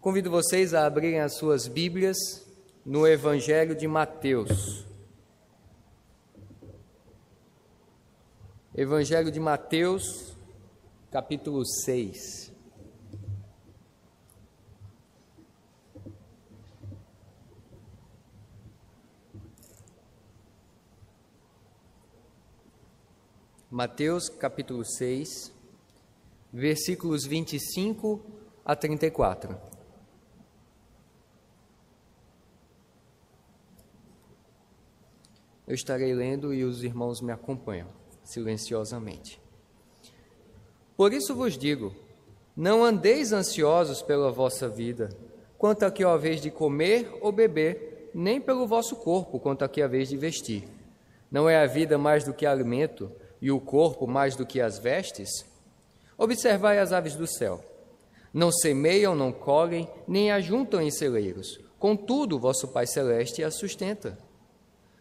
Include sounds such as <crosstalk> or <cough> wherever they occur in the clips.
Convido vocês a abrirem as suas Bíblias no Evangelho de Mateus. Evangelho de Mateus, capítulo 6. Mateus, capítulo 6, versículos 25 a 34. Eu estarei lendo e os irmãos me acompanham silenciosamente. Por isso vos digo: não andeis ansiosos pela vossa vida, quanto a que a vez de comer ou beber, nem pelo vosso corpo, quanto a que a vez de vestir. Não é a vida mais do que alimento, e o corpo mais do que as vestes? Observai as aves do céu. Não semeiam, não colhem, nem ajuntam em celeiros. Contudo, vosso Pai Celeste as sustenta.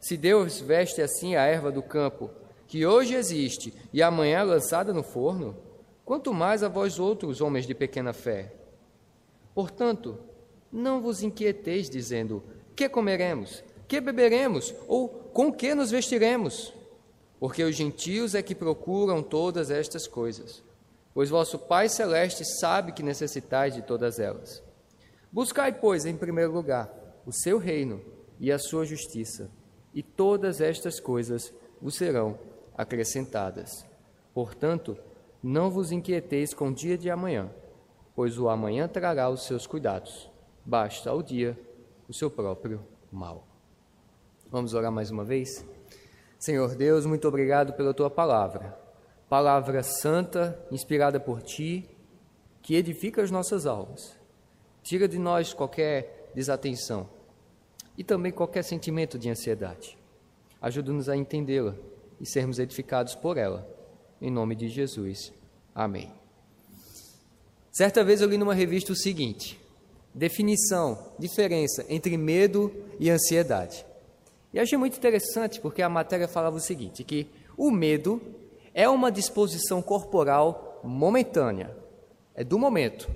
se Deus veste assim a erva do campo, que hoje existe e amanhã é lançada no forno, quanto mais a vós outros, homens de pequena fé. Portanto, não vos inquieteis dizendo: que comeremos, que beberemos ou com que nos vestiremos? Porque os gentios é que procuram todas estas coisas, pois vosso Pai celeste sabe que necessitais de todas elas. Buscai, pois, em primeiro lugar o seu reino e a sua justiça e todas estas coisas vos serão acrescentadas. Portanto, não vos inquieteis com o dia de amanhã, pois o amanhã trará os seus cuidados. Basta ao dia o seu próprio mal. Vamos orar mais uma vez? Senhor Deus, muito obrigado pela tua palavra. Palavra santa, inspirada por ti, que edifica as nossas almas. Tira de nós qualquer desatenção e também qualquer sentimento de ansiedade. Ajuda-nos a entendê-la e sermos edificados por ela. Em nome de Jesus. Amém. Certa vez eu li numa revista o seguinte: definição, diferença entre medo e ansiedade. E achei muito interessante porque a matéria falava o seguinte: que o medo é uma disposição corporal momentânea, é do momento.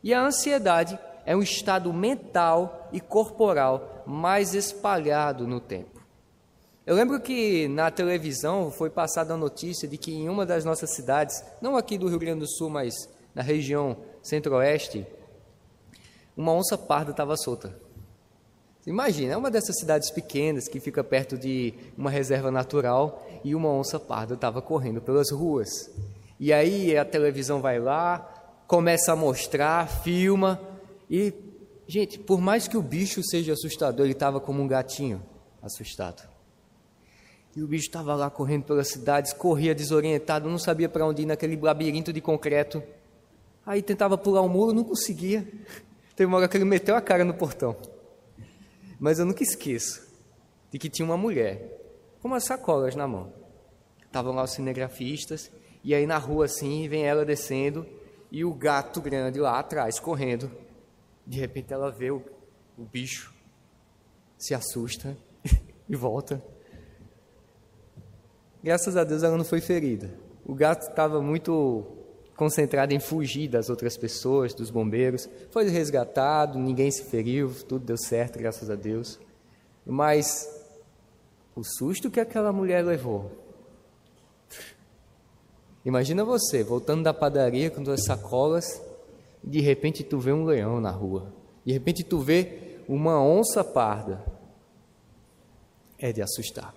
E a ansiedade é um estado mental e corporal mais espalhado no tempo. Eu lembro que na televisão foi passada a notícia de que em uma das nossas cidades, não aqui do Rio Grande do Sul, mas na região centro-oeste, uma onça parda estava solta. Imagina, é uma dessas cidades pequenas que fica perto de uma reserva natural e uma onça parda estava correndo pelas ruas. E aí a televisão vai lá, começa a mostrar, filma, e, gente, por mais que o bicho seja assustador, ele estava como um gatinho assustado. E o bicho estava lá correndo pelas cidades, corria desorientado, não sabia para onde ir naquele labirinto de concreto. Aí tentava pular o um muro, não conseguia. <laughs> Teve uma hora que ele meteu a cara no portão. Mas eu nunca esqueço de que tinha uma mulher com umas sacolas na mão. Estavam lá os cinegrafistas, e aí na rua assim, vem ela descendo, e o gato grande lá atrás, correndo, de repente ela vê o, o bicho, se assusta <laughs> e volta. Graças a Deus ela não foi ferida. O gato estava muito concentrado em fugir das outras pessoas, dos bombeiros. Foi resgatado, ninguém se feriu, tudo deu certo, graças a Deus. Mas o susto que aquela mulher levou. Imagina você voltando da padaria com duas sacolas de repente tu vê um leão na rua. De repente tu vê uma onça parda. É de assustar.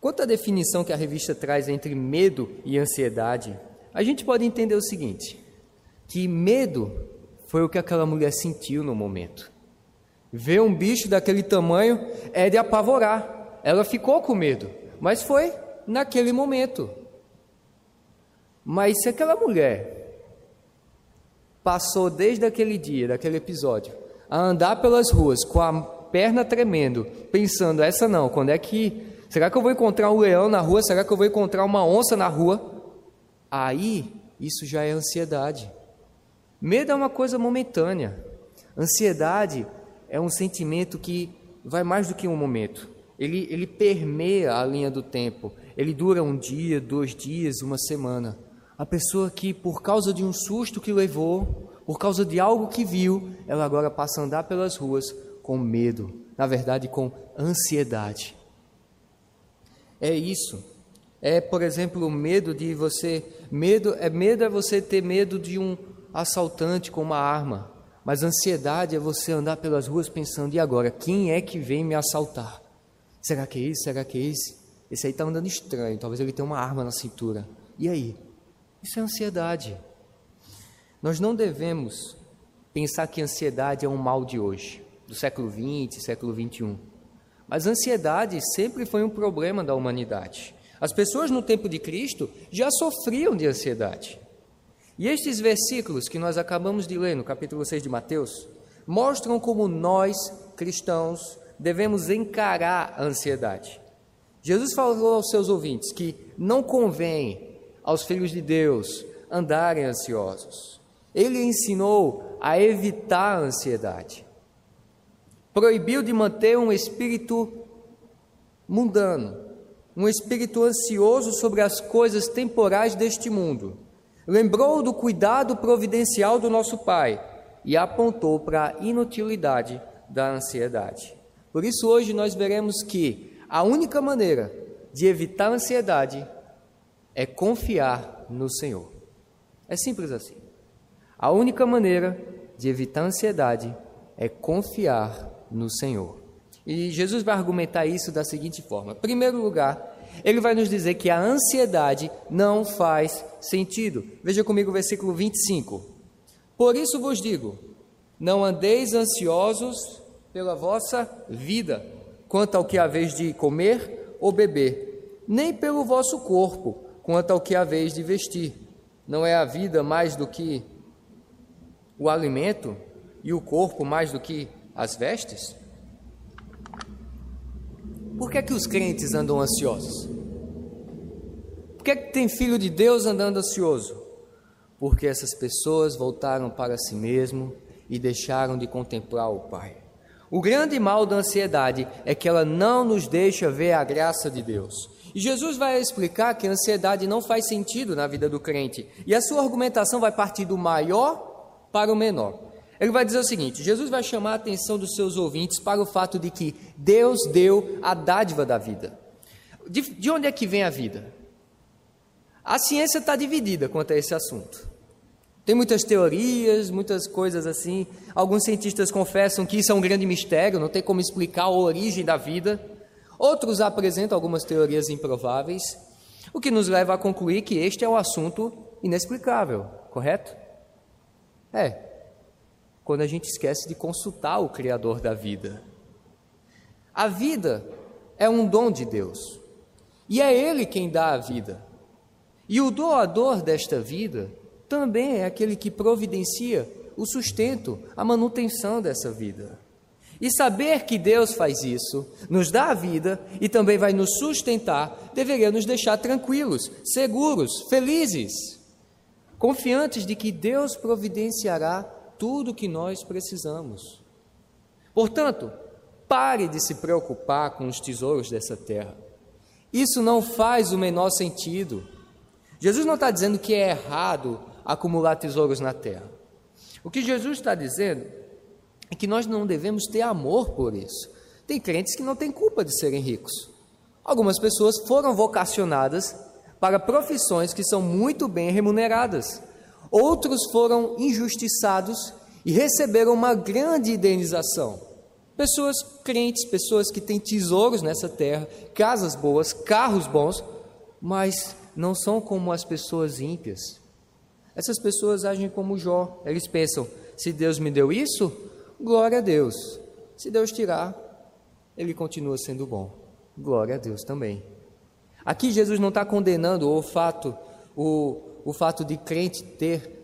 Quanto à definição que a revista traz entre medo e ansiedade, a gente pode entender o seguinte: que medo foi o que aquela mulher sentiu no momento. Ver um bicho daquele tamanho é de apavorar. Ela ficou com medo, mas foi naquele momento. Mas se aquela mulher passou desde aquele dia, daquele episódio, a andar pelas ruas com a perna tremendo, pensando, essa não, quando é que. Será que eu vou encontrar um leão na rua? Será que eu vou encontrar uma onça na rua? Aí, isso já é ansiedade. Medo é uma coisa momentânea. Ansiedade é um sentimento que vai mais do que um momento. Ele, ele permeia a linha do tempo. Ele dura um dia, dois dias, uma semana. A pessoa que, por causa de um susto que levou, por causa de algo que viu, ela agora passa a andar pelas ruas com medo, na verdade, com ansiedade. É isso. É, por exemplo, o medo de você, medo é medo é você ter medo de um assaltante com uma arma. Mas ansiedade é você andar pelas ruas pensando: e agora? Quem é que vem me assaltar? Será que é esse? Será que é esse? Esse aí está andando estranho, talvez ele tenha uma arma na cintura. E aí? Isso é ansiedade. Nós não devemos pensar que ansiedade é um mal de hoje, do século XX, século XXI. Mas ansiedade sempre foi um problema da humanidade. As pessoas no tempo de Cristo já sofriam de ansiedade. E estes versículos que nós acabamos de ler no capítulo 6 de Mateus mostram como nós, cristãos, devemos encarar a ansiedade. Jesus falou aos seus ouvintes que não convém aos filhos de Deus andarem ansiosos. Ele ensinou a evitar a ansiedade. Proibiu de manter um espírito mundano, um espírito ansioso sobre as coisas temporais deste mundo lembrou do cuidado providencial do nosso Pai e apontou para a inutilidade da ansiedade. Por isso, hoje nós veremos que a única maneira de evitar a ansiedade é confiar no Senhor. É simples assim. A única maneira de evitar ansiedade é confiar no Senhor. E Jesus vai argumentar isso da seguinte forma: em primeiro lugar, ele vai nos dizer que a ansiedade não faz sentido. Veja comigo o versículo 25. Por isso vos digo: não andeis ansiosos pela vossa vida, quanto ao que haveis de comer ou beber, nem pelo vosso corpo, quanto ao que haveis de vestir. Não é a vida mais do que o alimento e o corpo mais do que as vestes? Por que, é que os crentes andam ansiosos? Por que, é que tem filho de Deus andando ansioso? Porque essas pessoas voltaram para si mesmo e deixaram de contemplar o Pai. O grande mal da ansiedade é que ela não nos deixa ver a graça de Deus. E Jesus vai explicar que a ansiedade não faz sentido na vida do crente. E a sua argumentação vai partir do maior para o menor. Ele vai dizer o seguinte: Jesus vai chamar a atenção dos seus ouvintes para o fato de que Deus deu a dádiva da vida. De, de onde é que vem a vida? A ciência está dividida quanto a esse assunto. Tem muitas teorias, muitas coisas assim. Alguns cientistas confessam que isso é um grande mistério, não tem como explicar a origem da vida. Outros apresentam algumas teorias improváveis, o que nos leva a concluir que este é um assunto inexplicável, correto? É, quando a gente esquece de consultar o Criador da vida. A vida é um dom de Deus e é Ele quem dá a vida. E o doador desta vida também é aquele que providencia o sustento, a manutenção dessa vida. E saber que Deus faz isso, nos dá a vida e também vai nos sustentar, deveria nos deixar tranquilos, seguros, felizes, confiantes de que Deus providenciará tudo o que nós precisamos. Portanto, pare de se preocupar com os tesouros dessa terra. Isso não faz o menor sentido. Jesus não está dizendo que é errado acumular tesouros na terra. O que Jesus está dizendo é que nós não devemos ter amor por isso. Tem crentes que não têm culpa de serem ricos. Algumas pessoas foram vocacionadas para profissões que são muito bem remuneradas. Outros foram injustiçados e receberam uma grande indenização. Pessoas crentes, pessoas que têm tesouros nessa terra, casas boas, carros bons, mas não são como as pessoas ímpias. Essas pessoas agem como Jó. Eles pensam: se Deus me deu isso, glória a Deus. Se Deus tirar, ele continua sendo bom. Glória a Deus também. Aqui Jesus não está condenando o fato, o, o fato de crente ter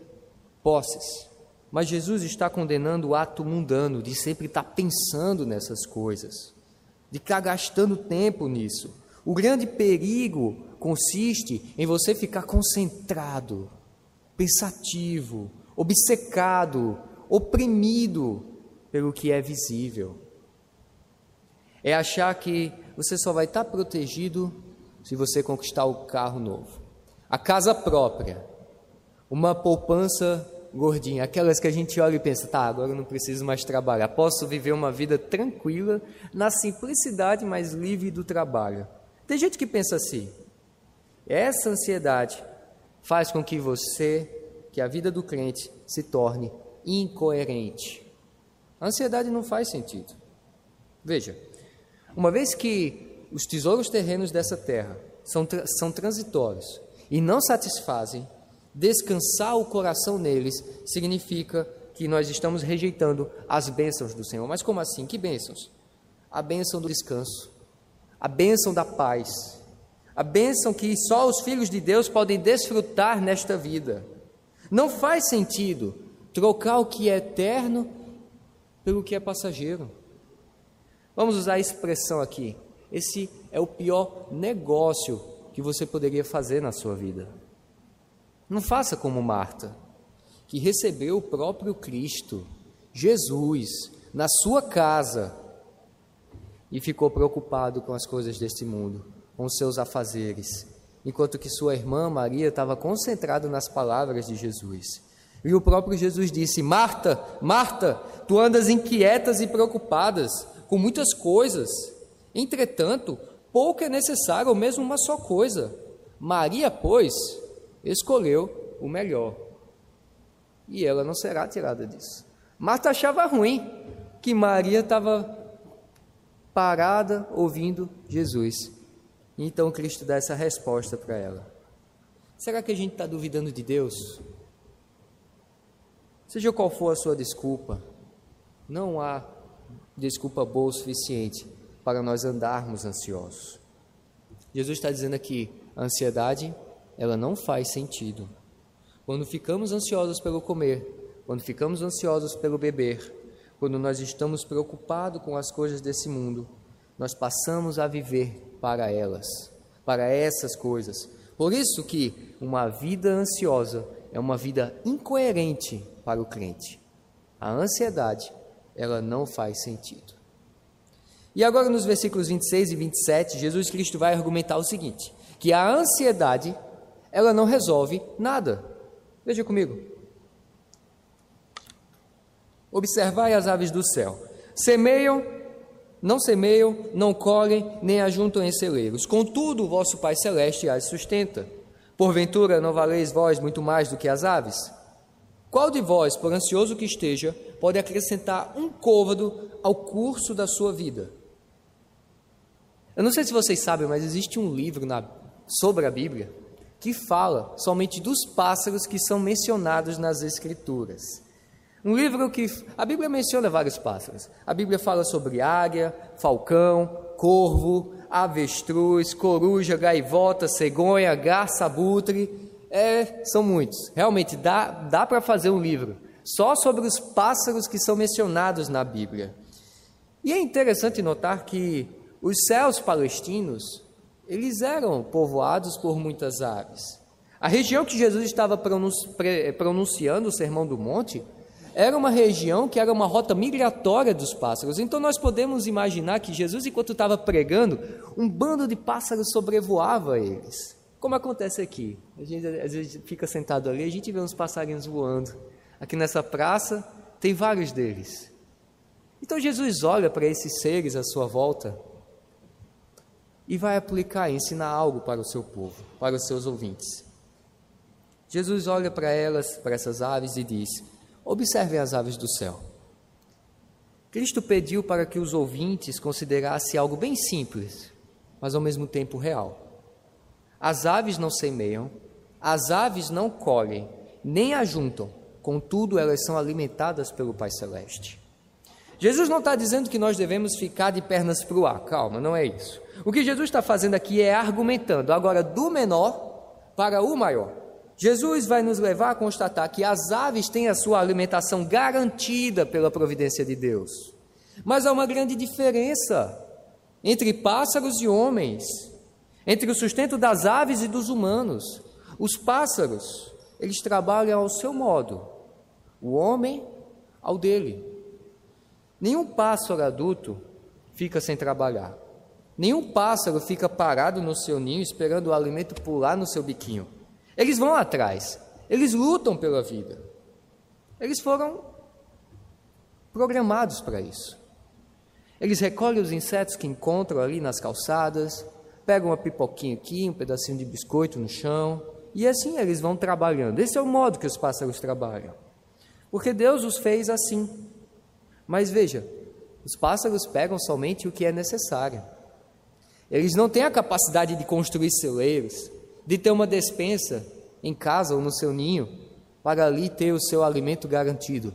posses. Mas Jesus está condenando o ato mundano de sempre estar pensando nessas coisas, de estar gastando tempo nisso. O grande perigo consiste em você ficar concentrado, pensativo, obcecado, oprimido pelo que é visível. É achar que você só vai estar protegido se você conquistar o carro novo, a casa própria, uma poupança gordinha, aquelas que a gente olha e pensa, tá, agora eu não preciso mais trabalhar, posso viver uma vida tranquila, na simplicidade, mas livre do trabalho. Tem gente que pensa assim. Essa ansiedade faz com que você, que a vida do crente, se torne incoerente. A ansiedade não faz sentido. Veja, uma vez que os tesouros terrenos dessa terra são, são transitórios e não satisfazem, descansar o coração neles significa que nós estamos rejeitando as bênçãos do Senhor. Mas como assim? Que bênçãos? A bênção do descanso, a bênção da paz, a bênção que só os filhos de Deus podem desfrutar nesta vida. Não faz sentido trocar o que é eterno pelo que é passageiro. Vamos usar a expressão aqui. Esse é o pior negócio que você poderia fazer na sua vida. Não faça como Marta, que recebeu o próprio Cristo, Jesus, na sua casa e ficou preocupado com as coisas deste mundo, com seus afazeres, enquanto que sua irmã Maria estava concentrada nas palavras de Jesus. E o próprio Jesus disse: Marta, Marta, tu andas inquietas e preocupadas com muitas coisas. Entretanto, pouco é necessário, ou mesmo uma só coisa. Maria, pois, escolheu o melhor. E ela não será tirada disso. Marta achava ruim que Maria estava parada ouvindo Jesus. Então Cristo dá essa resposta para ela. Será que a gente está duvidando de Deus? Seja qual for a sua desculpa, não há desculpa boa o suficiente para nós andarmos ansiosos. Jesus está dizendo aqui: a ansiedade ela não faz sentido. Quando ficamos ansiosos pelo comer, quando ficamos ansiosos pelo beber, quando nós estamos preocupados com as coisas desse mundo, nós passamos a viver para elas, para essas coisas. Por isso que uma vida ansiosa é uma vida incoerente para o crente. A ansiedade, ela não faz sentido. E agora nos versículos 26 e 27, Jesus Cristo vai argumentar o seguinte: que a ansiedade ela não resolve nada. Veja comigo. Observai as aves do céu. Semeiam, não semeiam, não colhem, nem ajuntam em celeiros. Contudo, o vosso Pai Celeste as sustenta. Porventura, não valeis vós muito mais do que as aves? Qual de vós, por ansioso que esteja, pode acrescentar um côvado ao curso da sua vida? Eu não sei se vocês sabem, mas existe um livro na, sobre a Bíblia que fala somente dos pássaros que são mencionados nas Escrituras. Um livro que a Bíblia menciona vários pássaros. A Bíblia fala sobre águia, falcão, corvo, avestruz, coruja, gaivota, cegonha, garça, abutre. É, são muitos. Realmente dá, dá para fazer um livro só sobre os pássaros que são mencionados na Bíblia. E é interessante notar que os céus palestinos eles eram povoados por muitas aves. A região que Jesus estava pronunciando o Sermão do Monte era uma região que era uma rota migratória dos pássaros. Então nós podemos imaginar que Jesus, enquanto estava pregando, um bando de pássaros sobrevoava eles. Como acontece aqui. A gente às vezes fica sentado ali, a gente vê uns passarinhos voando. Aqui nessa praça tem vários deles. Então Jesus olha para esses seres à sua volta e vai aplicar ensinar algo para o seu povo, para os seus ouvintes. Jesus olha para elas, para essas aves e diz: Observem as aves do céu. Cristo pediu para que os ouvintes considerassem algo bem simples, mas ao mesmo tempo real. As aves não semeiam, as aves não colhem, nem ajuntam, contudo elas são alimentadas pelo Pai Celeste. Jesus não está dizendo que nós devemos ficar de pernas para o ar, calma, não é isso. O que Jesus está fazendo aqui é argumentando agora do menor para o maior. Jesus vai nos levar a constatar que as aves têm a sua alimentação garantida pela providência de Deus. Mas há uma grande diferença entre pássaros e homens, entre o sustento das aves e dos humanos. Os pássaros, eles trabalham ao seu modo, o homem ao dele. Nenhum pássaro adulto fica sem trabalhar. Nenhum pássaro fica parado no seu ninho esperando o alimento pular no seu biquinho. Eles vão atrás, eles lutam pela vida. Eles foram programados para isso. Eles recolhem os insetos que encontram ali nas calçadas, pegam uma pipoquinha aqui, um pedacinho de biscoito no chão, e assim eles vão trabalhando. Esse é o modo que os pássaros trabalham. Porque Deus os fez assim. Mas veja, os pássaros pegam somente o que é necessário. Eles não têm a capacidade de construir celeiros, de ter uma despensa em casa ou no seu ninho, para ali ter o seu alimento garantido.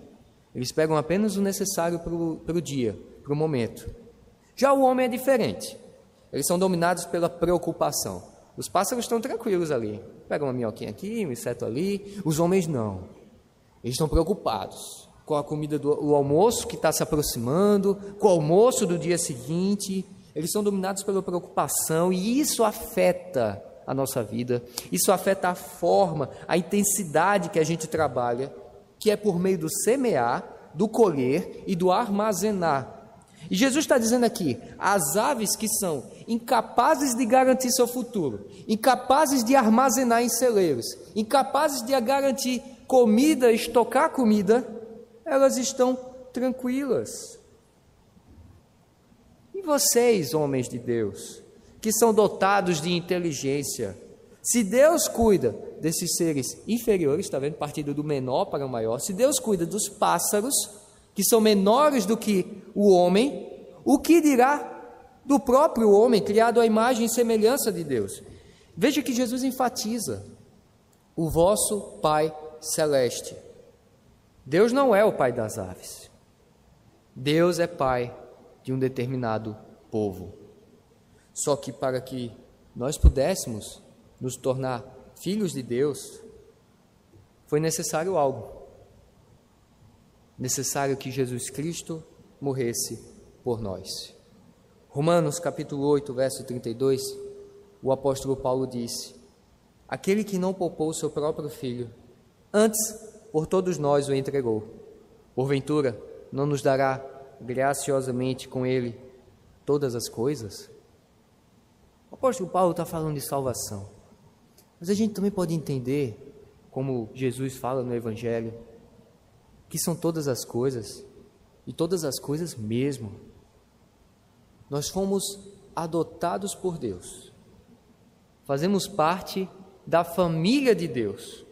Eles pegam apenas o necessário para o dia, para o momento. Já o homem é diferente. Eles são dominados pela preocupação. Os pássaros estão tranquilos ali. Pegam uma minhoquinha aqui, um inseto ali. Os homens não. Eles estão preocupados com a comida do o almoço que está se aproximando, com o almoço do dia seguinte. Eles são dominados pela preocupação e isso afeta a nossa vida. Isso afeta a forma, a intensidade que a gente trabalha, que é por meio do semear, do colher e do armazenar. E Jesus está dizendo aqui: as aves que são incapazes de garantir seu futuro, incapazes de armazenar em celeiros, incapazes de garantir comida, estocar comida, elas estão tranquilas. E vocês, homens de Deus, que são dotados de inteligência. Se Deus cuida desses seres inferiores, está vendo? Partido do menor para o maior. Se Deus cuida dos pássaros, que são menores do que o homem, o que dirá do próprio homem, criado à imagem e semelhança de Deus? Veja que Jesus enfatiza: o vosso Pai Celeste. Deus não é o Pai das aves. Deus é Pai de um determinado povo. Só que para que nós pudéssemos nos tornar filhos de Deus, foi necessário algo. Necessário que Jesus Cristo morresse por nós. Romanos capítulo 8, verso 32, o apóstolo Paulo disse: Aquele que não poupou seu próprio filho, antes por todos nós o entregou. Porventura, não nos dará graciosamente com ele todas as coisas? O apóstolo Paulo está falando de salvação. Mas a gente também pode entender, como Jesus fala no Evangelho, que são todas as coisas, e todas as coisas mesmo. Nós fomos adotados por Deus, fazemos parte da família de Deus,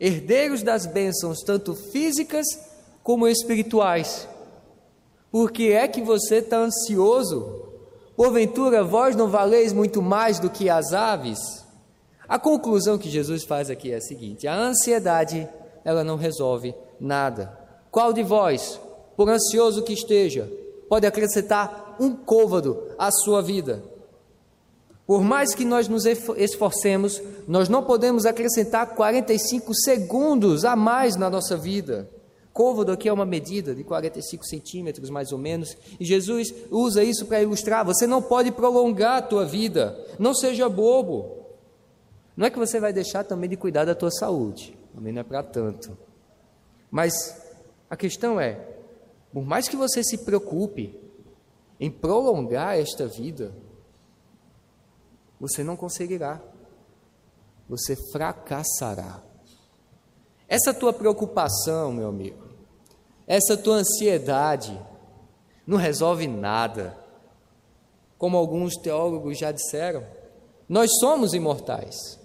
herdeiros das bênçãos, tanto físicas como espirituais. Por que é que você está ansioso Porventura vós não valeis muito mais do que as aves? A conclusão que Jesus faz aqui é a seguinte: a ansiedade, ela não resolve nada. Qual de vós, por ansioso que esteja, pode acrescentar um côvado à sua vida? Por mais que nós nos esforcemos, nós não podemos acrescentar 45 segundos a mais na nossa vida. Côvado aqui é uma medida de 45 centímetros, mais ou menos, e Jesus usa isso para ilustrar: você não pode prolongar a tua vida, não seja bobo. Não é que você vai deixar também de cuidar da tua saúde, também não é para tanto. Mas a questão é: por mais que você se preocupe em prolongar esta vida, você não conseguirá, você fracassará. Essa tua preocupação, meu amigo, essa tua ansiedade, não resolve nada. Como alguns teólogos já disseram, nós somos imortais,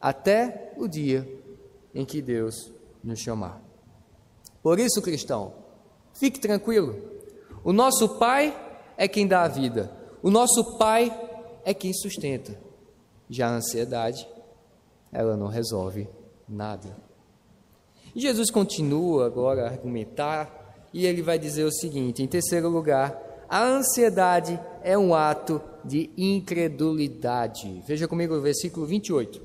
até o dia em que Deus nos chamar. Por isso, cristão, fique tranquilo. O nosso Pai é quem dá a vida, o nosso Pai é quem sustenta. Já a ansiedade, ela não resolve nada. Jesus continua agora a argumentar e ele vai dizer o seguinte: em terceiro lugar, a ansiedade é um ato de incredulidade. Veja comigo o versículo 28.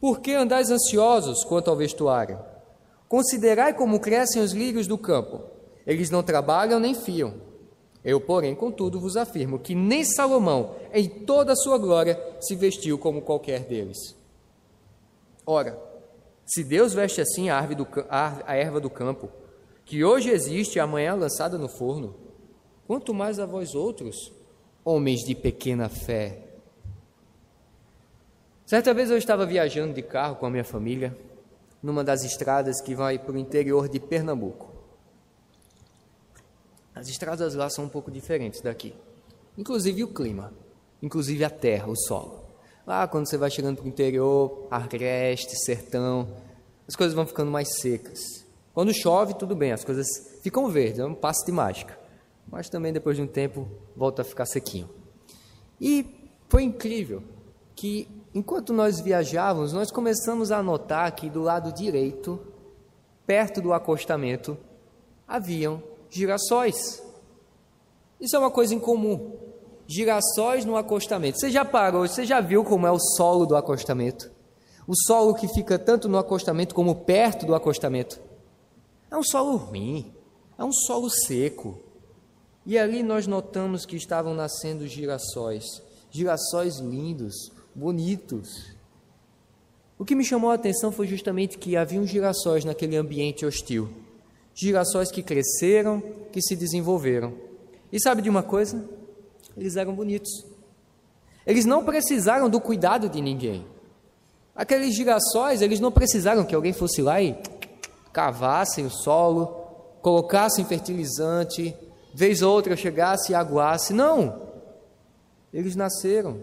Por que andais ansiosos quanto ao vestuário? Considerai como crescem os lírios do campo. Eles não trabalham nem fiam. Eu, porém, contudo, vos afirmo que nem Salomão, em toda a sua glória, se vestiu como qualquer deles. Ora, se Deus veste assim a, do, a erva do campo, que hoje existe e amanhã lançada no forno, quanto mais a vós outros, homens de pequena fé. Certa vez eu estava viajando de carro com a minha família, numa das estradas que vai para o interior de Pernambuco. As estradas lá são um pouco diferentes daqui, inclusive o clima, inclusive a terra, o solo. Lá, quando você vai chegando para o interior, agreste, sertão, as coisas vão ficando mais secas. Quando chove, tudo bem, as coisas ficam verdes, é um passo de mágica. Mas também, depois de um tempo, volta a ficar sequinho. E foi incrível que, enquanto nós viajávamos, nós começamos a notar que do lado direito, perto do acostamento, haviam girassóis. Isso é uma coisa incomum. Girassóis no acostamento. Você já parou, você já viu como é o solo do acostamento? O solo que fica tanto no acostamento como perto do acostamento. É um solo ruim, é um solo seco. E ali nós notamos que estavam nascendo girassóis, girassóis lindos, bonitos. O que me chamou a atenção foi justamente que haviam girassóis naquele ambiente hostil girassóis que cresceram, que se desenvolveram. E sabe de uma coisa? Eles eram bonitos. Eles não precisaram do cuidado de ninguém. Aqueles girassóis, eles não precisaram que alguém fosse lá e cavassem o solo, colocassem fertilizante, vez ou outra chegasse e aguasse. Não! Eles nasceram.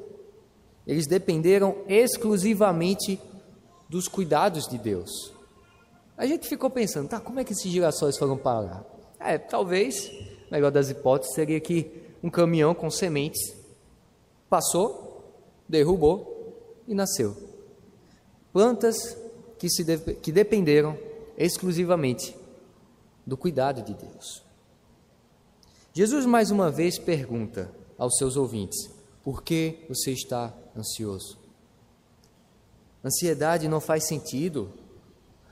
Eles dependeram exclusivamente dos cuidados de Deus. A gente ficou pensando, tá, como é que esses girassóis foram parar? É, talvez, melhor das hipóteses, seria que um caminhão com sementes passou, derrubou e nasceu. Plantas que, se de, que dependeram exclusivamente do cuidado de Deus. Jesus mais uma vez pergunta aos seus ouvintes: por que você está ansioso? Ansiedade não faz sentido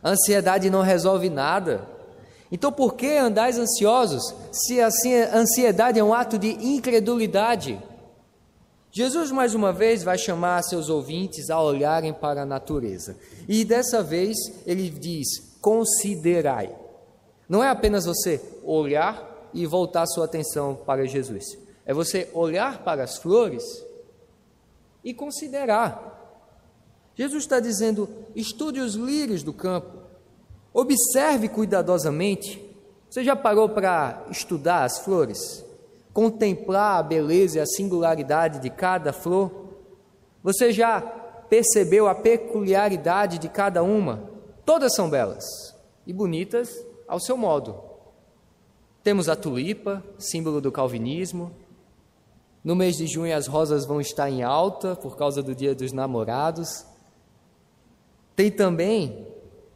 ansiedade não resolve nada. Então, por que andais ansiosos se a ansiedade é um ato de incredulidade? Jesus, mais uma vez, vai chamar seus ouvintes a olharem para a natureza. E dessa vez ele diz: considerai. Não é apenas você olhar e voltar sua atenção para Jesus. É você olhar para as flores e considerar. Jesus está dizendo: estude os lírios do campo, observe cuidadosamente. Você já parou para estudar as flores? Contemplar a beleza e a singularidade de cada flor? Você já percebeu a peculiaridade de cada uma? Todas são belas e bonitas ao seu modo. Temos a tulipa, símbolo do calvinismo. No mês de junho as rosas vão estar em alta por causa do Dia dos Namorados. Tem também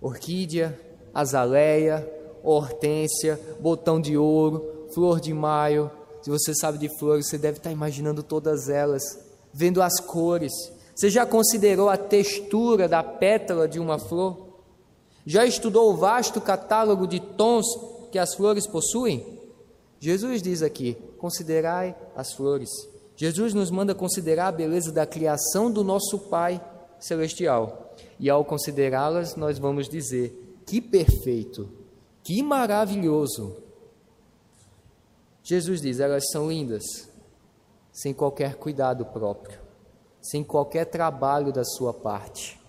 orquídea, azaleia, hortência, botão de ouro, flor de maio. Se você sabe de flores, você deve estar imaginando todas elas, vendo as cores. Você já considerou a textura da pétala de uma flor? Já estudou o vasto catálogo de tons que as flores possuem? Jesus diz aqui: considerai as flores. Jesus nos manda considerar a beleza da criação do nosso Pai celestial e ao considerá-las, nós vamos dizer: que perfeito, que maravilhoso. Jesus diz: elas são lindas, sem qualquer cuidado próprio, sem qualquer trabalho da sua parte,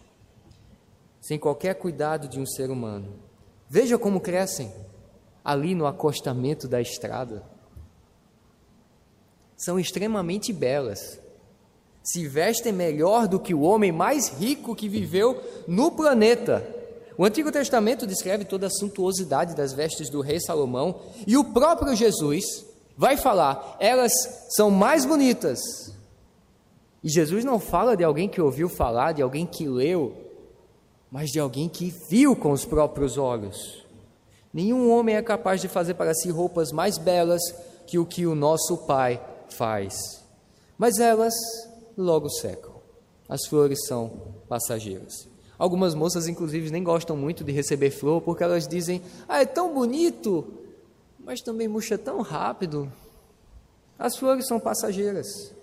sem qualquer cuidado de um ser humano. Veja como crescem ali no acostamento da estrada. São extremamente belas se vestem melhor do que o homem mais rico que viveu no planeta. O Antigo Testamento descreve toda a suntuosidade das vestes do rei Salomão e o próprio Jesus vai falar: elas são mais bonitas. E Jesus não fala de alguém que ouviu falar, de alguém que leu, mas de alguém que viu com os próprios olhos. Nenhum homem é capaz de fazer para si roupas mais belas que o que o nosso Pai faz. Mas elas logo secam. As flores são passageiras. Algumas moças, inclusive, nem gostam muito de receber flor, porque elas dizem: Ah, é tão bonito, mas também murcha tão rápido. As flores são passageiras.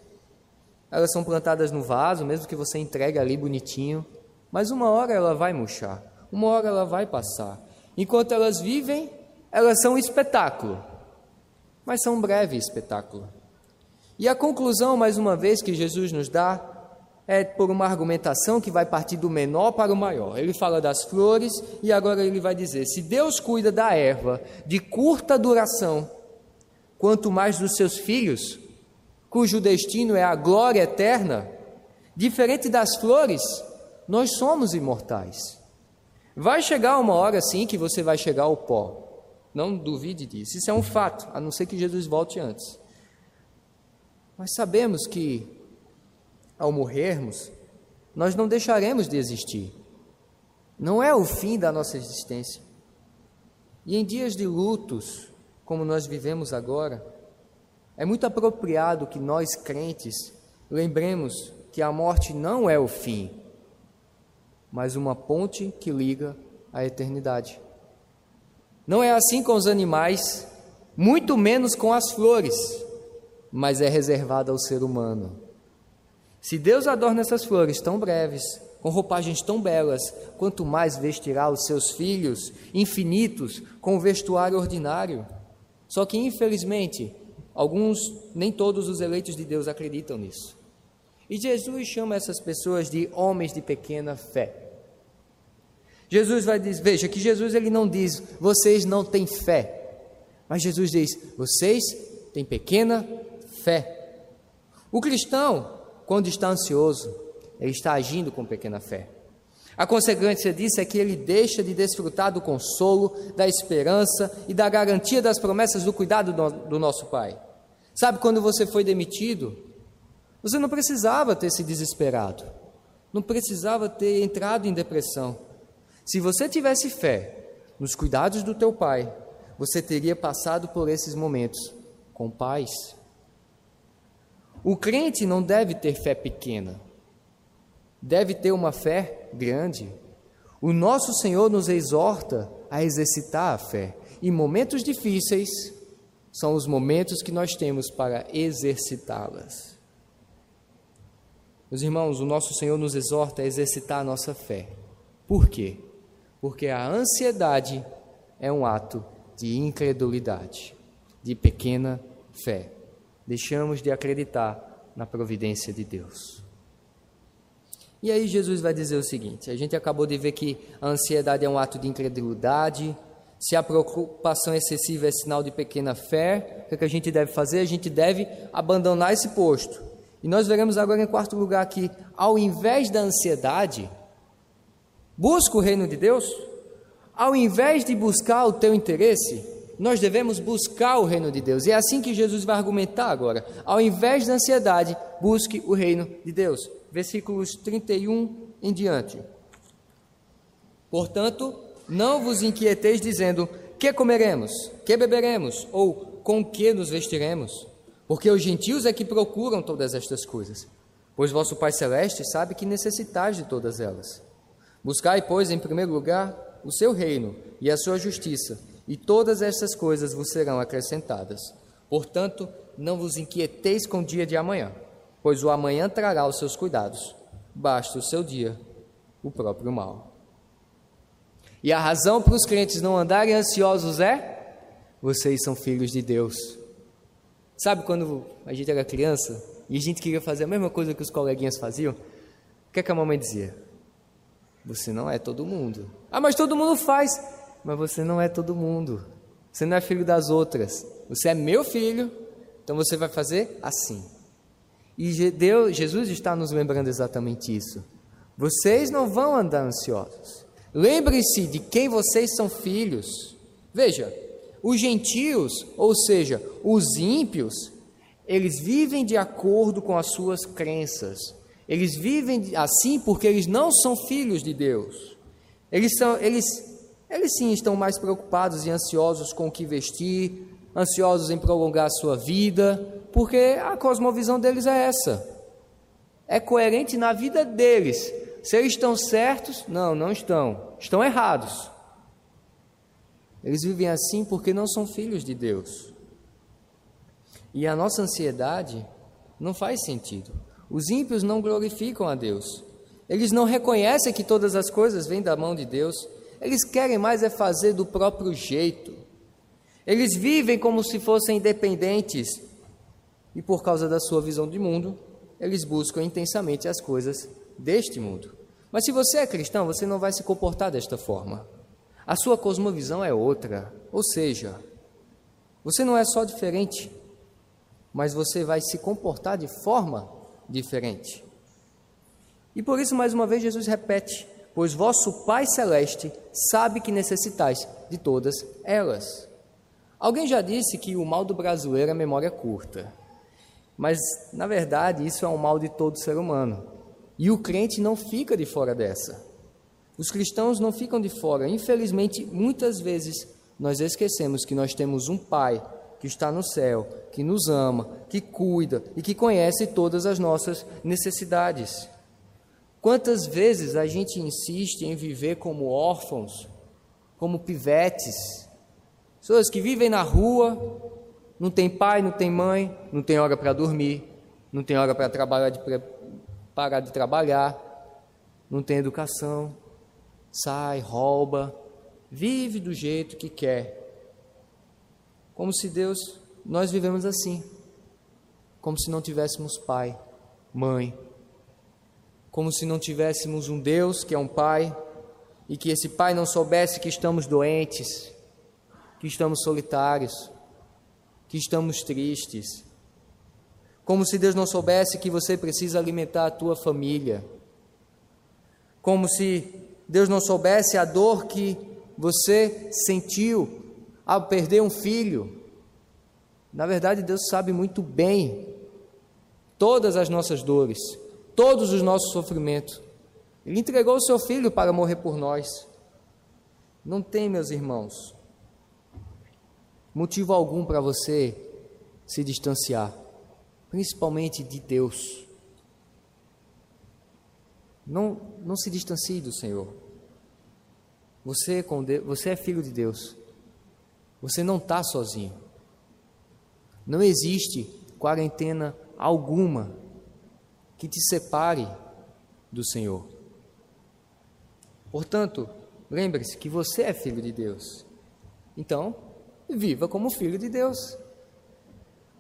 Elas são plantadas no vaso, mesmo que você entregue ali bonitinho, mas uma hora ela vai murchar, uma hora ela vai passar. Enquanto elas vivem, elas são um espetáculo, mas são um breve espetáculo. E a conclusão, mais uma vez, que Jesus nos dá é por uma argumentação que vai partir do menor para o maior. Ele fala das flores e agora ele vai dizer: se Deus cuida da erva de curta duração, quanto mais dos seus filhos, cujo destino é a glória eterna, diferente das flores, nós somos imortais. Vai chegar uma hora sim que você vai chegar ao pó. Não duvide disso. Isso é um fato, a não ser que Jesus volte antes. Mas sabemos que ao morrermos, nós não deixaremos de existir. Não é o fim da nossa existência. E em dias de lutos, como nós vivemos agora, é muito apropriado que nós crentes lembremos que a morte não é o fim, mas uma ponte que liga a eternidade. Não é assim com os animais, muito menos com as flores, mas é reservada ao ser humano. Se Deus adorna essas flores tão breves, com roupagens tão belas, quanto mais vestirá os seus filhos infinitos com o vestuário ordinário. Só que, infelizmente, alguns, nem todos os eleitos de Deus acreditam nisso. E Jesus chama essas pessoas de homens de pequena fé. Jesus vai dizer, veja que Jesus ele não diz, vocês não têm fé, mas Jesus diz, vocês têm pequena fé. O cristão, quando está ansioso, ele está agindo com pequena fé. A consequência disso é que ele deixa de desfrutar do consolo, da esperança e da garantia das promessas do cuidado do, nosso Pai. Sabe quando você foi demitido? Você não precisava ter se desesperado, não precisava ter entrado em depressão. Se você tivesse fé nos cuidados do teu Pai, você teria passado por esses momentos com paz. O crente não deve ter fé pequena, deve ter uma fé grande. O nosso Senhor nos exorta a exercitar a fé. E momentos difíceis são os momentos que nós temos para exercitá-las. Meus irmãos, o nosso Senhor nos exorta a exercitar a nossa fé. Por quê? Porque a ansiedade é um ato de incredulidade, de pequena fé deixamos de acreditar na providência de Deus. E aí Jesus vai dizer o seguinte: a gente acabou de ver que a ansiedade é um ato de incredulidade, se a preocupação excessiva é sinal de pequena fé, o que, é que a gente deve fazer? A gente deve abandonar esse posto. E nós veremos agora em quarto lugar que, ao invés da ansiedade, busca o reino de Deus, ao invés de buscar o teu interesse, nós devemos buscar o reino de Deus. E é assim que Jesus vai argumentar agora. Ao invés da ansiedade, busque o reino de Deus. Versículos 31 em diante. Portanto, não vos inquieteis dizendo: que comeremos, que beberemos, ou com que nos vestiremos? Porque os gentios é que procuram todas estas coisas. Pois vosso Pai Celeste sabe que necessitais de todas elas. Buscai, pois, em primeiro lugar o seu reino e a sua justiça e todas estas coisas vos serão acrescentadas. Portanto, não vos inquieteis com o dia de amanhã, pois o amanhã trará os seus cuidados. Basta o seu dia, o próprio mal. E a razão para os crentes não andarem ansiosos é: vocês são filhos de Deus. Sabe quando a gente era criança e a gente queria fazer a mesma coisa que os coleguinhas faziam? O que, é que a mamãe dizia? Você não é todo mundo. Ah, mas todo mundo faz mas você não é todo mundo. Você não é filho das outras. Você é meu filho, então você vai fazer assim. E Deus, Jesus está nos lembrando exatamente isso. Vocês não vão andar ansiosos. Lembre-se de quem vocês são filhos. Veja, os gentios, ou seja, os ímpios, eles vivem de acordo com as suas crenças. Eles vivem assim porque eles não são filhos de Deus. Eles são, eles eles sim estão mais preocupados e ansiosos com o que vestir, ansiosos em prolongar a sua vida, porque a cosmovisão deles é essa. É coerente na vida deles Se eles estão certos, não, não estão. Estão errados. Eles vivem assim porque não são filhos de Deus. E a nossa ansiedade não faz sentido. Os ímpios não glorificam a Deus. Eles não reconhecem que todas as coisas vêm da mão de Deus. Eles querem mais é fazer do próprio jeito. Eles vivem como se fossem independentes. E por causa da sua visão de mundo, eles buscam intensamente as coisas deste mundo. Mas se você é cristão, você não vai se comportar desta forma. A sua cosmovisão é outra. Ou seja, você não é só diferente, mas você vai se comportar de forma diferente. E por isso, mais uma vez, Jesus repete: Pois vosso Pai Celeste sabe que necessitais de todas elas. Alguém já disse que o mal do brasileiro é memória curta. Mas, na verdade, isso é um mal de todo ser humano. E o crente não fica de fora dessa. Os cristãos não ficam de fora. Infelizmente, muitas vezes nós esquecemos que nós temos um Pai que está no céu, que nos ama, que cuida e que conhece todas as nossas necessidades. Quantas vezes a gente insiste em viver como órfãos, como pivetes, pessoas que vivem na rua, não tem pai, não tem mãe, não tem hora para dormir, não tem hora para trabalhar, de, parar de trabalhar, não tem educação, sai, rouba, vive do jeito que quer. Como se Deus, nós vivemos assim, como se não tivéssemos pai, mãe, como se não tivéssemos um Deus que é um pai e que esse pai não soubesse que estamos doentes, que estamos solitários, que estamos tristes. Como se Deus não soubesse que você precisa alimentar a tua família. Como se Deus não soubesse a dor que você sentiu ao perder um filho. Na verdade, Deus sabe muito bem todas as nossas dores, todos os nossos sofrimentos. Ele entregou o seu filho para morrer por nós. Não tem, meus irmãos, motivo algum para você se distanciar, principalmente de Deus. Não, não se distancie do Senhor. Você, com Deus, você é filho de Deus. Você não está sozinho. Não existe quarentena alguma que te separe do Senhor. Portanto, lembre-se que você é filho de Deus. Então, viva como filho de Deus.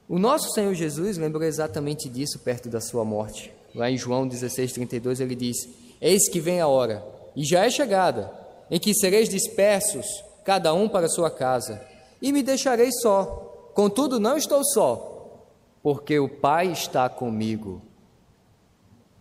O nosso Senhor Jesus lembrou exatamente disso perto da sua morte. Lá em João 16:32 ele diz: Eis que vem a hora, e já é chegada, em que sereis dispersos, cada um para sua casa, e me deixarei só. Contudo, não estou só, porque o Pai está comigo.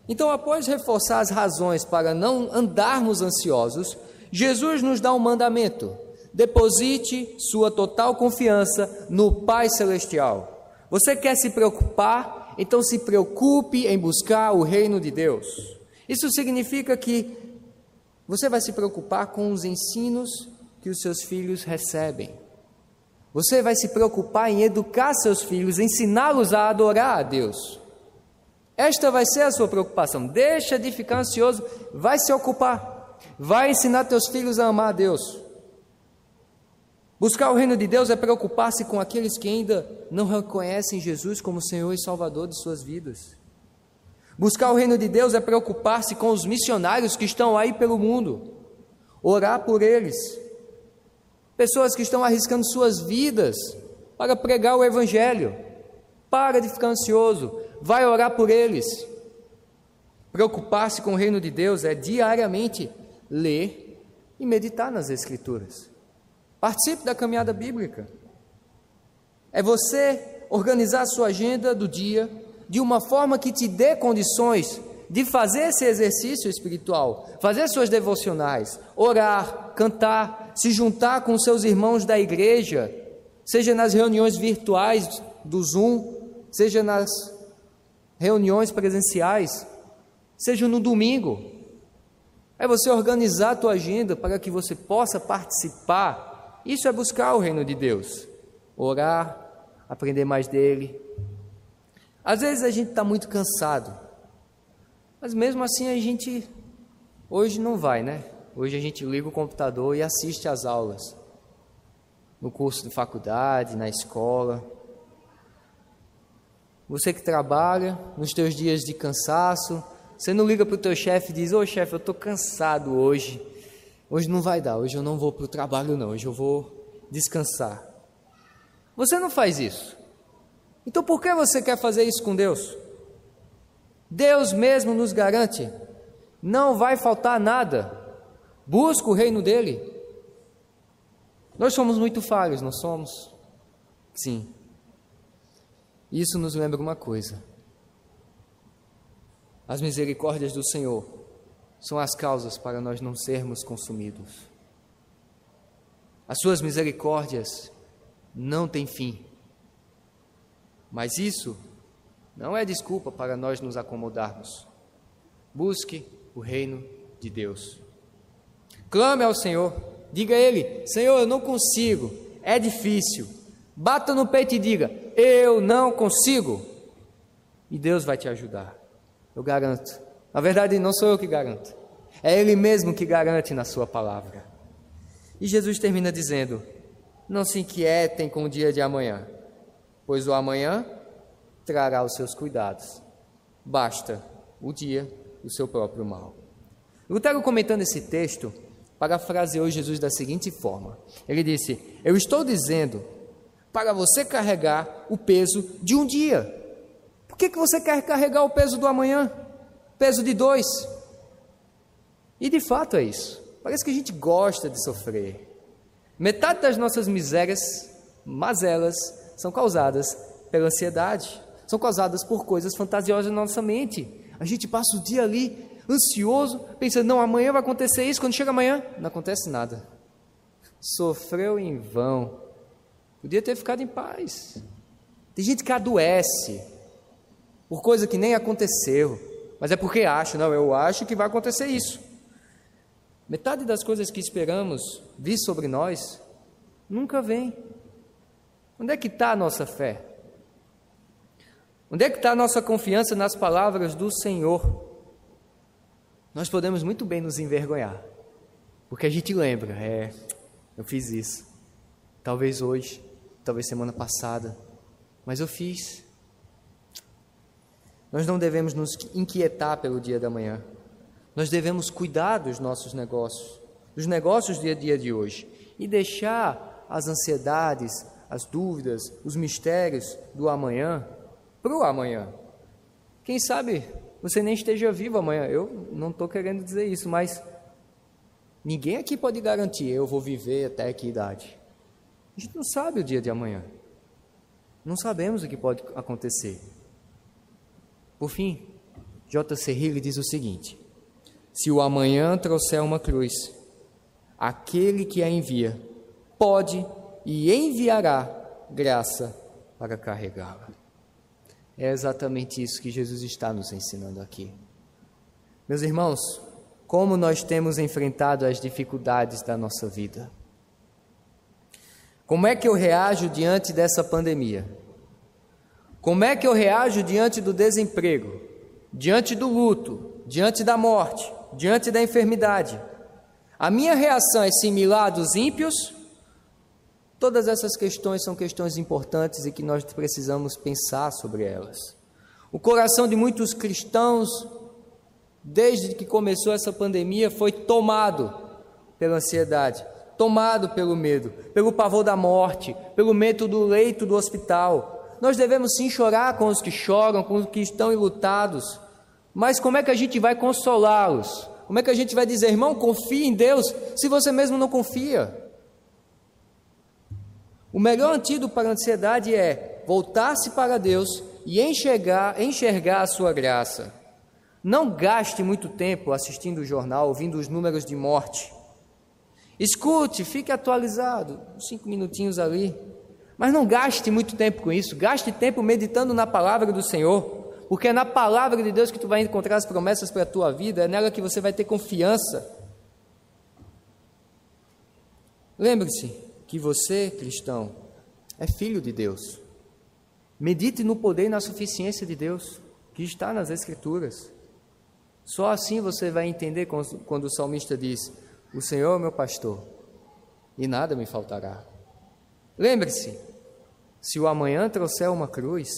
Então, após reforçar as razões para não andarmos ansiosos, Jesus nos dá um mandamento: Deposite sua total confiança no Pai Celestial. Você quer se preocupar? Então se preocupe em buscar o reino de Deus. Isso significa que você vai se preocupar com os ensinos que os seus filhos recebem. Você vai se preocupar em educar seus filhos, ensiná-los a adorar a Deus. Esta vai ser a sua preocupação. Deixa de ficar ansioso, vai se ocupar. Vai ensinar teus filhos a amar a Deus. Buscar o reino de Deus é preocupar-se com aqueles que ainda não reconhecem Jesus como Senhor e Salvador de suas vidas. Buscar o reino de Deus é preocupar-se com os missionários que estão aí pelo mundo, orar por eles, pessoas que estão arriscando suas vidas para pregar o Evangelho. Para de ficar ansioso, vai orar por eles. Preocupar-se com o reino de Deus é diariamente ler e meditar nas Escrituras. Participe da caminhada bíblica. É você organizar a sua agenda do dia de uma forma que te dê condições de fazer esse exercício espiritual, fazer suas devocionais, orar, cantar, se juntar com seus irmãos da igreja, seja nas reuniões virtuais do Zoom, seja nas reuniões presenciais, seja no domingo. É você organizar a tua agenda para que você possa participar isso é buscar o reino de Deus, orar, aprender mais dele. Às vezes a gente está muito cansado, mas mesmo assim a gente Hoje não vai, né? Hoje a gente liga o computador e assiste às aulas. No curso de faculdade, na escola. Você que trabalha, nos teus dias de cansaço, você não liga para o teu chefe e diz: Ô chefe, eu estou cansado hoje. Hoje não vai dar, hoje eu não vou para o trabalho, não. Hoje eu vou descansar. Você não faz isso. Então por que você quer fazer isso com Deus? Deus mesmo nos garante: não vai faltar nada. Busca o reino dele. Nós somos muito falhos, não somos? Sim. Isso nos lembra uma coisa: as misericórdias do Senhor são as causas para nós não sermos consumidos. As suas misericórdias não têm fim. Mas isso não é desculpa para nós nos acomodarmos. Busque o reino de Deus. Clame ao Senhor, diga a Ele: Senhor, eu não consigo, é difícil. Bata no peito e diga: Eu não consigo. E Deus vai te ajudar, eu garanto. Na verdade, não sou eu que garanto, é Ele mesmo que garante na Sua palavra. E Jesus termina dizendo: Não se inquietem com o dia de amanhã, pois o amanhã trará os seus cuidados. Basta o dia o seu próprio mal. Lutero, comentando esse texto, parafraseou Jesus da seguinte forma: Ele disse: Eu estou dizendo para você carregar o peso de um dia. Por que, que você quer carregar o peso do amanhã? Peso de dois? E de fato é isso. Parece que a gente gosta de sofrer. Metade das nossas misérias, mazelas, são causadas pela ansiedade, são causadas por coisas fantasiosas na nossa mente. A gente passa o dia ali ansioso, pensando, não, amanhã vai acontecer isso, quando chega amanhã, não acontece nada. Sofreu em vão. Podia ter ficado em paz. Tem gente que adoece por coisa que nem aconteceu, mas é porque acha, não, eu acho que vai acontecer isso. Metade das coisas que esperamos vir sobre nós nunca vem. Onde é que está a nossa fé? Onde é que está a nossa confiança nas palavras do Senhor? Nós podemos muito bem nos envergonhar, porque a gente lembra, é, eu fiz isso, talvez hoje, talvez semana passada, mas eu fiz. Nós não devemos nos inquietar pelo dia da manhã, nós devemos cuidar dos nossos negócios, dos negócios dia a dia de hoje, e deixar as ansiedades, as dúvidas, os mistérios do amanhã para o amanhã. Quem sabe você nem esteja vivo amanhã. Eu não estou querendo dizer isso, mas ninguém aqui pode garantir eu vou viver até que idade. A gente não sabe o dia de amanhã. Não sabemos o que pode acontecer. Por fim, J.C. Hill diz o seguinte: Se o amanhã trouxer uma cruz, aquele que a envia pode e enviará graça para carregá-la. É exatamente isso que Jesus está nos ensinando aqui. Meus irmãos, como nós temos enfrentado as dificuldades da nossa vida? Como é que eu reajo diante dessa pandemia? Como é que eu reajo diante do desemprego, diante do luto, diante da morte, diante da enfermidade? A minha reação é similar à dos ímpios Todas essas questões são questões importantes e que nós precisamos pensar sobre elas. O coração de muitos cristãos, desde que começou essa pandemia, foi tomado pela ansiedade, tomado pelo medo, pelo pavor da morte, pelo medo do leito do hospital. Nós devemos sim chorar com os que choram, com os que estão enlutados, mas como é que a gente vai consolá-los? Como é que a gente vai dizer, irmão, confie em Deus, se você mesmo não confia? O melhor antídoto para a ansiedade é voltar-se para Deus e enxergar, enxergar a sua graça. Não gaste muito tempo assistindo o jornal, ouvindo os números de morte. Escute, fique atualizado, cinco minutinhos ali. Mas não gaste muito tempo com isso. Gaste tempo meditando na palavra do Senhor, porque é na palavra de Deus que tu vai encontrar as promessas para a tua vida, é nela que você vai ter confiança. Lembre-se, que você, cristão, é filho de Deus. Medite no poder e na suficiência de Deus, que está nas Escrituras. Só assim você vai entender quando o salmista diz: O Senhor é meu pastor, e nada me faltará. Lembre-se: se o amanhã trouxer uma cruz,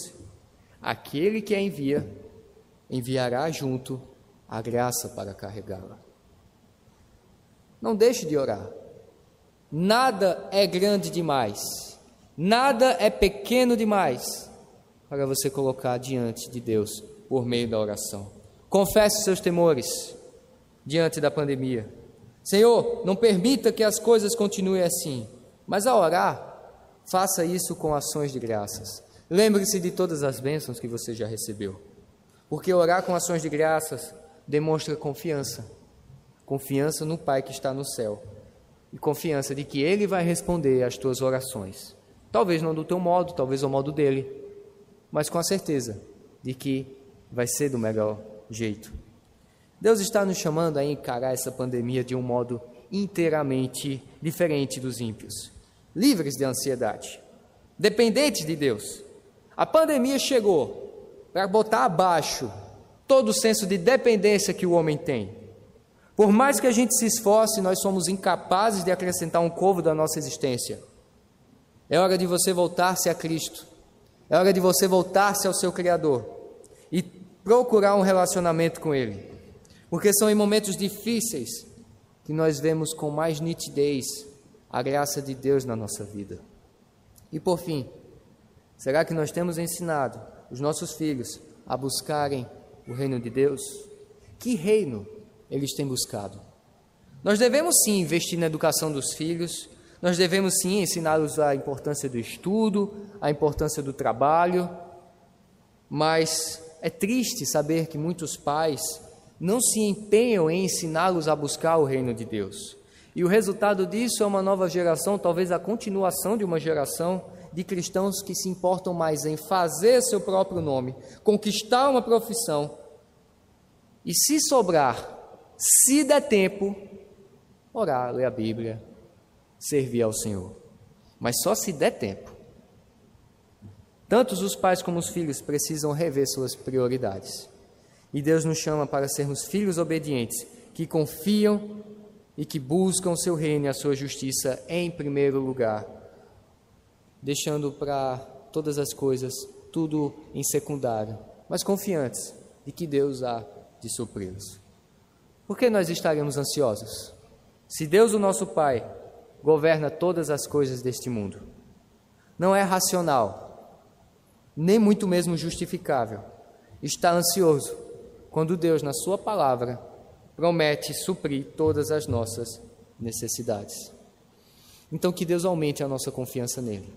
aquele que a envia, enviará junto a graça para carregá-la. Não deixe de orar. Nada é grande demais, nada é pequeno demais para você colocar diante de Deus por meio da oração. Confesse seus temores diante da pandemia. Senhor, não permita que as coisas continuem assim, mas ao orar, faça isso com ações de graças. Lembre-se de todas as bênçãos que você já recebeu. Porque orar com ações de graças demonstra confiança. Confiança no Pai que está no céu. E confiança de que Ele vai responder às tuas orações. Talvez não do teu modo, talvez ao modo dele, mas com a certeza de que vai ser do melhor jeito. Deus está nos chamando a encarar essa pandemia de um modo inteiramente diferente dos ímpios, livres de ansiedade, dependentes de Deus. A pandemia chegou para botar abaixo todo o senso de dependência que o homem tem. Por mais que a gente se esforce, nós somos incapazes de acrescentar um covo da nossa existência. É hora de você voltar-se a Cristo. É hora de você voltar-se ao seu Criador e procurar um relacionamento com Ele. Porque são em momentos difíceis que nós vemos com mais nitidez a graça de Deus na nossa vida. E por fim, será que nós temos ensinado os nossos filhos a buscarem o reino de Deus? Que reino eles têm buscado? Nós devemos sim investir na educação dos filhos, nós devemos sim ensiná-los a importância do estudo, a importância do trabalho, mas é triste saber que muitos pais não se empenham em ensiná-los a buscar o reino de Deus. E o resultado disso é uma nova geração, talvez a continuação de uma geração de cristãos que se importam mais em fazer seu próprio nome, conquistar uma profissão e, se sobrar, se der tempo, orar, ler a Bíblia, servir ao Senhor. Mas só se der tempo. Tantos os pais como os filhos precisam rever suas prioridades. E Deus nos chama para sermos filhos obedientes, que confiam e que buscam o seu reino e a sua justiça em primeiro lugar, deixando para todas as coisas tudo em secundário, mas confiantes de que Deus há de supri-los. Por que nós estaremos ansiosos? Se Deus, o nosso Pai, governa todas as coisas deste mundo. Não é racional, nem muito mesmo justificável. Está ansioso quando Deus, na Sua palavra, promete suprir todas as nossas necessidades. Então, que Deus aumente a nossa confiança nele.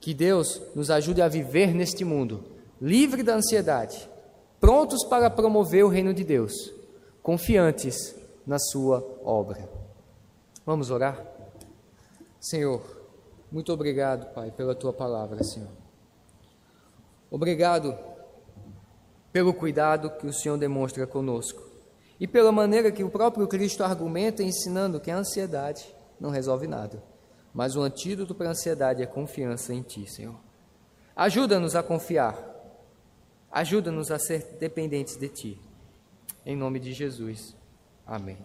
Que Deus nos ajude a viver neste mundo, livre da ansiedade, prontos para promover o reino de Deus, confiantes na Sua obra. Vamos orar? Senhor, muito obrigado, Pai, pela tua palavra, Senhor. Obrigado pelo cuidado que o Senhor demonstra conosco e pela maneira que o próprio Cristo argumenta ensinando que a ansiedade não resolve nada, mas o antídoto para a ansiedade é confiança em Ti, Senhor. Ajuda-nos a confiar, ajuda-nos a ser dependentes de Ti. Em nome de Jesus. Amém.